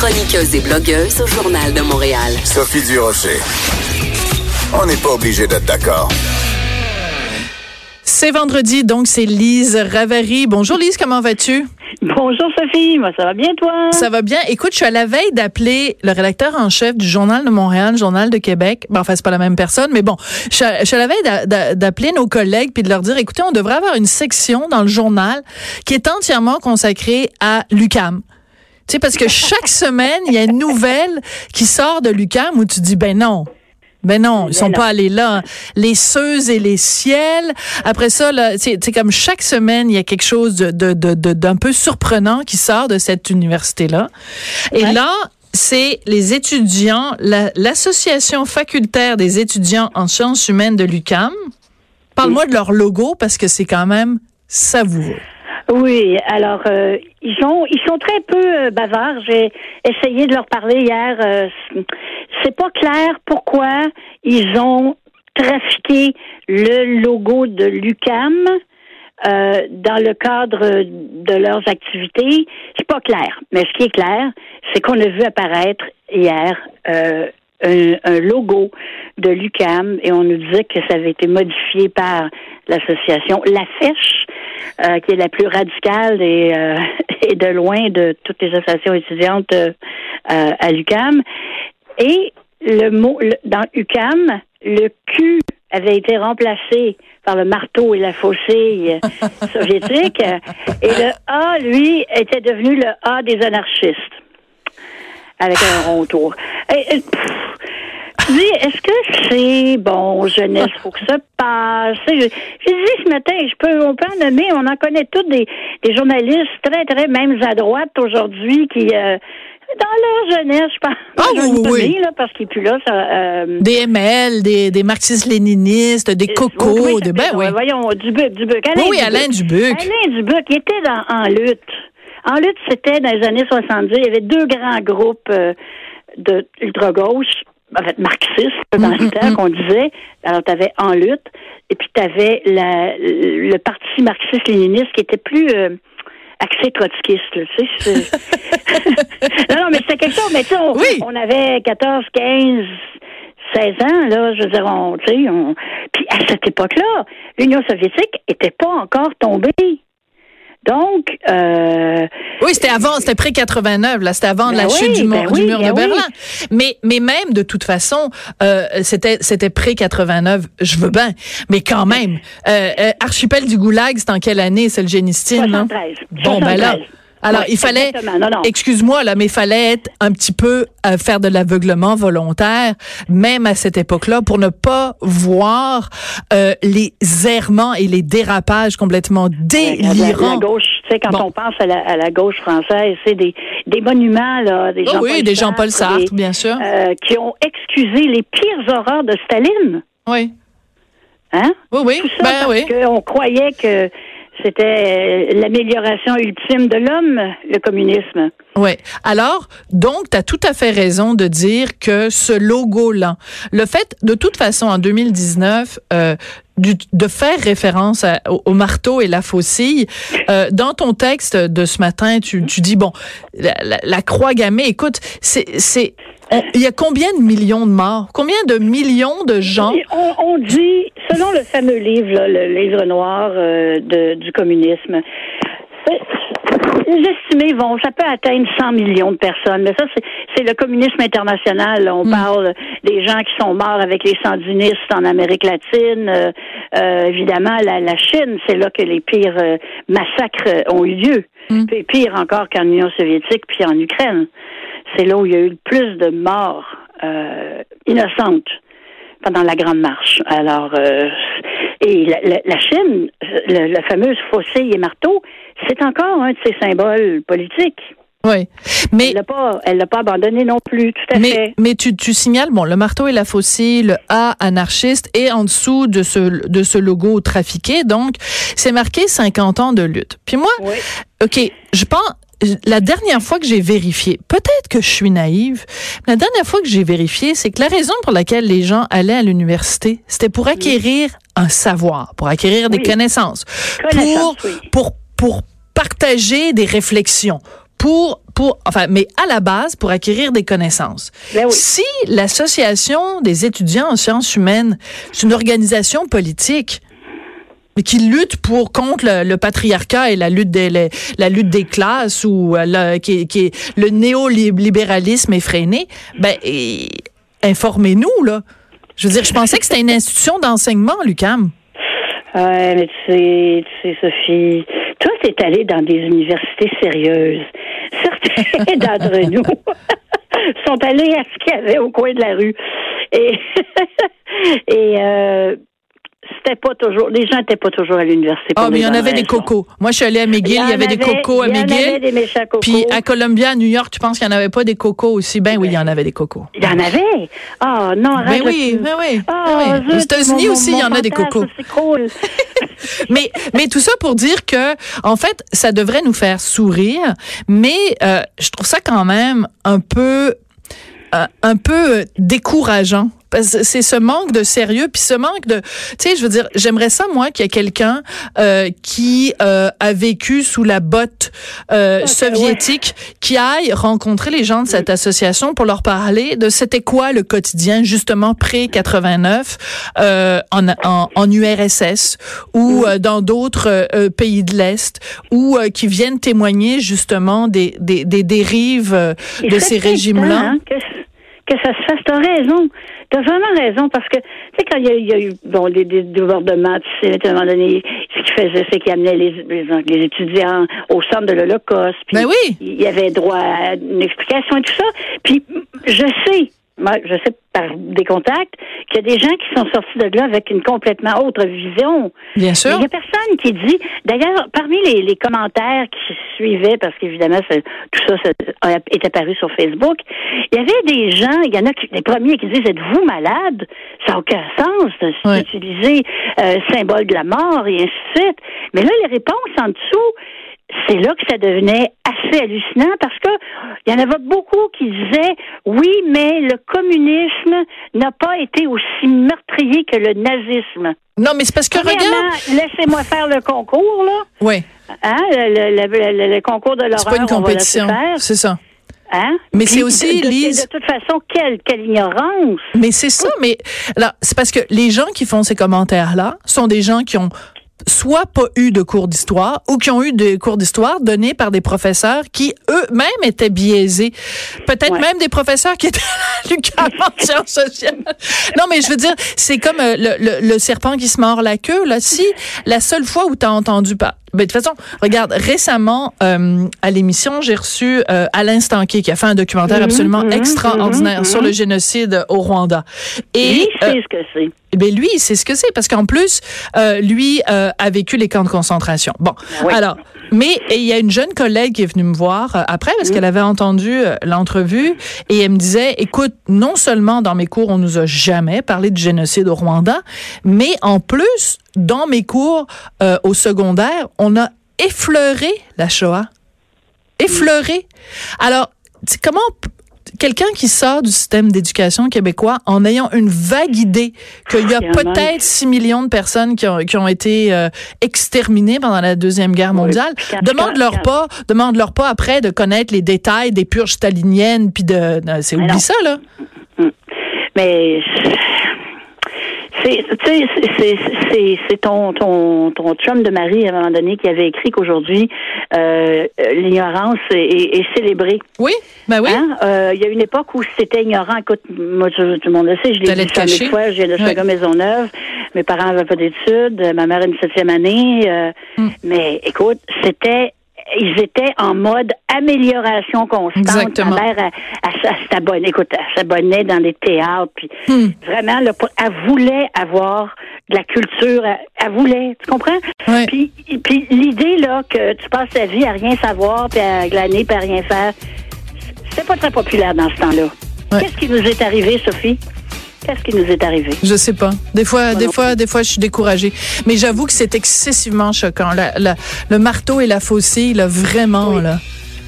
Chroniqueuse et blogueuse au Journal de Montréal. Sophie Durocher. On n'est pas obligé d'être d'accord. C'est vendredi, donc c'est Lise Ravary. Bonjour Lise, comment vas-tu? Bonjour Sophie, moi ça va bien toi? Ça va bien. Écoute, je suis à la veille d'appeler le rédacteur en chef du Journal de Montréal, Journal de Québec. Ben, enfin, c'est pas la même personne, mais bon, je suis à, je suis à la veille d'appeler nos collègues puis de leur dire, écoutez, on devrait avoir une section dans le journal qui est entièrement consacrée à l'UCAM. Tu sais, parce que chaque semaine, il y a une nouvelle qui sort de l'UCAM où tu dis, ben non, ben non, ils sont pas allés là. Les ceux et les ciels. Après ça, c'est comme chaque semaine, il y a quelque chose de, de, d'un peu surprenant qui sort de cette université-là. Et là, c'est les étudiants, l'association facultaire des étudiants en sciences humaines de l'UCAM. Parle-moi de leur logo parce que c'est quand même savoureux. Oui, alors euh, ils sont ils sont très peu euh, bavards. J'ai essayé de leur parler hier. Euh, c'est pas clair pourquoi ils ont trafiqué le logo de l'UCAM euh, dans le cadre de leurs activités. C'est pas clair. Mais ce qui est clair, c'est qu'on a vu apparaître hier euh, un, logo de l'UCAM et on nous disait que ça avait été modifié par l'association La Fèche, euh, qui est la plus radicale et, et de loin de toutes les associations étudiantes à l'UCAM. Et le mot dans UCAM, le Q avait été remplacé par le marteau et la faucille soviétique, et le A, lui, était devenu le A des anarchistes, avec un rond tour. Et, est-ce que c'est bon, jeunesse, faut que ça passe? J'ai dit ce matin, je peux, on peut en nommer, on en connaît tous des, des journalistes très, très même à droite aujourd'hui qui euh, dans leur jeunesse, je pense. Ah oui, oui. Là, parce qu'il est plus là. Ça, euh... Des ML, des, des marxistes-léninistes, des cocos, oui, de, ben oui. Voyons, Dubuc, Dubuc. Alain oui, oui, Alain Dubuc. Alain Dubuc, il était dans, en lutte. En lutte, c'était dans les années 70. Il y avait deux grands groupes euh, de ultra-gauche, en fait, marxistes, dans le temps, qu'on disait. Alors, tu avais En lutte, et puis tu avais la, le parti marxiste-léniniste qui était plus... Euh, accès trotskiste, tu sais. non, non, mais c'était quelque chose. Mais tu sais, on, on, avait 14, 15, 16 ans, là, je veux dire, on, tu sais, on... Puis à cette époque-là, l'Union soviétique était pas encore tombée. Donc, euh, oui, c'était avant, c'était près 89, là, c'était avant la ben chute du, ben du mur de ben Berlin. Mais, mais même de toute façon, euh, c'était, c'était près 89. Je veux bien, mais quand même, euh, euh, archipel du Goulag, c'est en quelle année, c'est le génistine, non? Bon, ben là. Alors, il fallait, excuse-moi là, mais il fallait être un petit peu euh, faire de l'aveuglement volontaire, même à cette époque-là, pour ne pas voir euh, les errements et les dérapages complètement délirants. La, gauche, tu sais, quand on pense à la, gauche française, c'est des, des monuments là, des oh, oui, des Jean-Paul Sartre, bien sûr, euh, qui ont excusé les pires horreurs de Staline. Oui. Hein? Oui, oui. Tout ça ben, parce qu'on croyait que c'était euh, l'amélioration ultime de l'homme, le communisme. Oui. Alors, donc, tu as tout à fait raison de dire que ce logo-là, le fait, de toute façon, en 2019, euh, de faire référence au, marteau et la faucille. Euh, dans ton texte de ce matin, tu, tu dis, bon, la, la croix gammée, écoute, c'est il y a combien de millions de morts? Combien de millions de gens? On, dit, selon le fameux livre, le livre noir euh, de, du communisme, les estimés vont, ça peut atteindre 100 millions de personnes. Mais ça, c'est le communisme international. On mm. parle des gens qui sont morts avec les sandinistes en Amérique latine. Euh, euh, évidemment, la, la Chine, c'est là que les pires massacres ont eu lieu. Mm. Pire encore qu'en Union soviétique puis en Ukraine c'est là où il y a eu le plus de morts euh, innocentes pendant la Grande Marche. Alors, euh, et la, Chine, le, fameuse faucille et marteau, c'est encore un de ses symboles politiques. Oui. Mais Elle l'a pas, elle l'a pas abandonné non plus, tout à mais, fait. mais tu, tu signales, bon, le marteau et la faucille, le A anarchiste, et en dessous de ce, de ce logo trafiqué, donc, c'est marqué 50 ans de lutte. Puis moi, Oui. OK, je pense, la dernière fois que j'ai vérifié, peut-être que je suis naïve, mais la dernière fois que j'ai vérifié, c'est que la raison pour laquelle les gens allaient à l'université, c'était pour acquérir un savoir, pour acquérir des Oui. connaissances, Connaissance, pour, oui. pour, pour partager des réflexions, pour, pour, enfin, mais à la base, pour acquérir des connaissances. Ben oui. Si l'Association des étudiants en sciences humaines, c'est une organisation politique, qui lutte pour contre le, patriarcat et la lutte des la lutte des classes ou euh, le, qui, qui le néolibéralisme effréné, ben informez-nous là. Je veux dire, je pensais que c'était une institution d'enseignement, Lucam. Ouais, mais tu sais, Sophie, toi, t'es allée dans des universités sérieuses. Certains d'entre nous sont allés à ce qu'il y avait au coin de la rue. Et, et euh, c'était pas toujours, les gens n'étaient pas toujours à l'université. Ah, mais il y en avait des cocos. Moi, je suis allée à McGill, il y, avait des cocos à il y en avait McGill. des méchants cocos. Puis à Columbia, à New York, tu penses qu'il n'y en avait pas des cocos aussi? Ben oui, il y en avait des cocos. Il y en avait? Ah, non, arrête. Ben oui, ben oui, ben oui. Aux États-Unis aussi, il y en a des cocos. C'est cool. Mais, mais tout ça pour dire que, en fait, ça devrait nous faire sourire, mais euh, je trouve ça quand même un peu, euh, un peu décourageant. C'est ce manque de sérieux, puis ce manque de, tu sais, je veux dire, j'aimerais ça moi qu'il y ait quelqu'un euh, qui euh, a vécu sous la botte euh, soviétique, qui aille rencontrer les gens de cette association pour leur parler de c'était quoi le quotidien justement pré 89 euh, en, en, en URSS ou euh, dans d'autres euh, pays de l'Est ou euh, qui viennent témoigner justement des, des, des dérives euh, de ces peut-être régimes-là. hein, que, que ça se fasse. T'as raison. T'as vraiment raison parce que, tu sais, quand il y, a- il y a eu, bon, des, des débordements, tu sais, à un moment donné, ce qu'il faisait, c'est qu'il amenait les, les, les étudiants au centre de l'Holocauste. puis Ben oui. Il y avait droit à une explication et tout ça. Puis, je sais, je sais par des contacts, qu'il y a des gens qui sont sortis de là avec une complètement autre vision. Bien sûr. Il n'y a personne qui dit. D'ailleurs, parmi les, les commentaires qui suivaient, parce qu'évidemment, tout ça, est apparu sur Facebook, il y avait des gens, il y en a qui, les premiers qui disent Êtes-vous malade? Ça n'a aucun sens d'utiliser euh, symbole de la mort et ainsi de suite. Mais là, les réponses en dessous, c'est là que ça devenait assez hallucinant parce que il y en avait beaucoup qui disaient oui, mais le communisme n'a pas été aussi meurtrier que le nazisme. Non, mais c'est parce que regarde. Laissez-moi faire le concours, là. Oui, Hein, le, le- le- le- le concours de l'horreur. c'est pas une compétition. C'est ça. Hein? Mais c'est aussi, de, De toute façon, quelle, quelle ignorance. Mais c'est ça, mais là, c'est parce que les gens qui font ces commentaires-là sont des gens qui ont soit pas eu de cours d'histoire ou qui ont eu des cours d'histoire donnés par des professeurs qui eux-mêmes étaient biaisés. Peut-être Ouais. même des professeurs qui étaient à l'UQAM en sciences sociales. Non, mais je veux dire, c'est comme euh, le, le- le serpent qui se mord la queue. Là, si la seule fois où tu as entendu pas, ben, de toute façon, regarde, récemment, euh, à l'émission, j'ai reçu euh, Alain Stanquet qui a fait un documentaire Mhm, absolument mhm, extraordinaire mhm, sur le génocide au Rwanda. Et Lui, euh, c'est ce que c'est. eh ben lui, c'est ce que c'est parce qu'en plus, euh, lui euh, a vécu les camps de concentration. Bon, Oui. alors, mais il y a une jeune collègue qui est venue me voir euh, après parce qu'elle avait entendu euh, l'entrevue et elle me disait, écoute, non seulement dans mes cours on nous a jamais parlé de génocide au Rwanda, mais en plus dans mes cours euh, au secondaire, on a effleuré la Shoah, effleuré. Alors, comment quelqu'un qui sort du système d'éducation québécois en ayant une vague idée qu'il y a peut-être 6 millions de personnes qui ont, qui ont été euh, exterminées pendant la Deuxième Guerre mondiale, demande-leur pas, demande-leur pas après de connaître les détails des purges staliniennes puis de, c'est oublie ça là. Mais c'est, tu sais, c'est- c'est, ton, ton, ton chum de mari à un moment donné qui avait écrit qu'aujourd'hui euh, l'ignorance est, est- est célébrée. Oui, ben oui. Hein? Euh, Il y a une époque où c'était ignorant. Écoute, moi, tout le monde le sait, je l'ai dit mille cacher. fois, je viens de Ouais. Saga Maisonneuve. Mes parents n'avaient pas d'études, ma mère une septième année. euh, Hmm. Mais écoute, c'était ils étaient en mode amélioration constante. Exactement. Ma mère, elle, elle, elle s'abonnait, écoute, elle s'abonnait dans les théâtres, puis Hmm. vraiment, là, elle voulait avoir de la culture, elle, elle voulait, tu comprends? Ouais. Puis, puis l'idée, là, que tu passes ta vie à rien savoir, puis à glaner, puis à rien faire, c'était pas très populaire dans ce temps-là. Ouais. Qu'est-ce qui nous est arrivé, Sophie? Qu'est-ce qui nous est arrivé? Je sais pas. Des fois, des fois, des fois, je suis découragée. Mais j'avoue que c'est excessivement choquant. La- la- le marteau et la faucille, là, vraiment, Oui. là.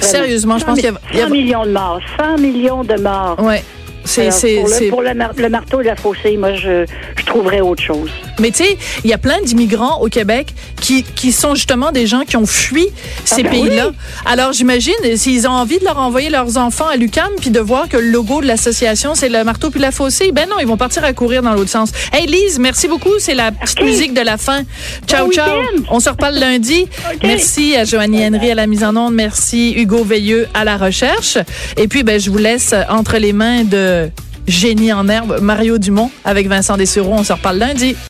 Sérieusement, je pense qu'il y a, il y 100 a- millions de morts. 100 millions de morts. ouais. C'est, Alors, c'est, pour, c'est- le, pour le, mar- le marteau et la faucille, moi, je, je trouverais autre chose. Mais tu sais, il y a plein d'immigrants au Québec qui, qui sont justement des gens qui ont fui ces ben pays-là. Alors j'imagine s'ils ont envie de leur envoyer leurs enfants à l'UCAM puis de voir que le logo de l'association c'est le marteau puis la faucille, ben non, ils vont partir à courir dans l'autre sens. Hey Lise, merci beaucoup, c'est la petite musique de la fin. Ciao Bon ciao. On se reparle lundi. Merci à Joannie Henry à la mise en onde, merci Hugo Veilleux à la recherche et puis ben je vous laisse entre les mains de génie en herbe Mario Dumont avec Vincent Dessureau, on se reparle lundi.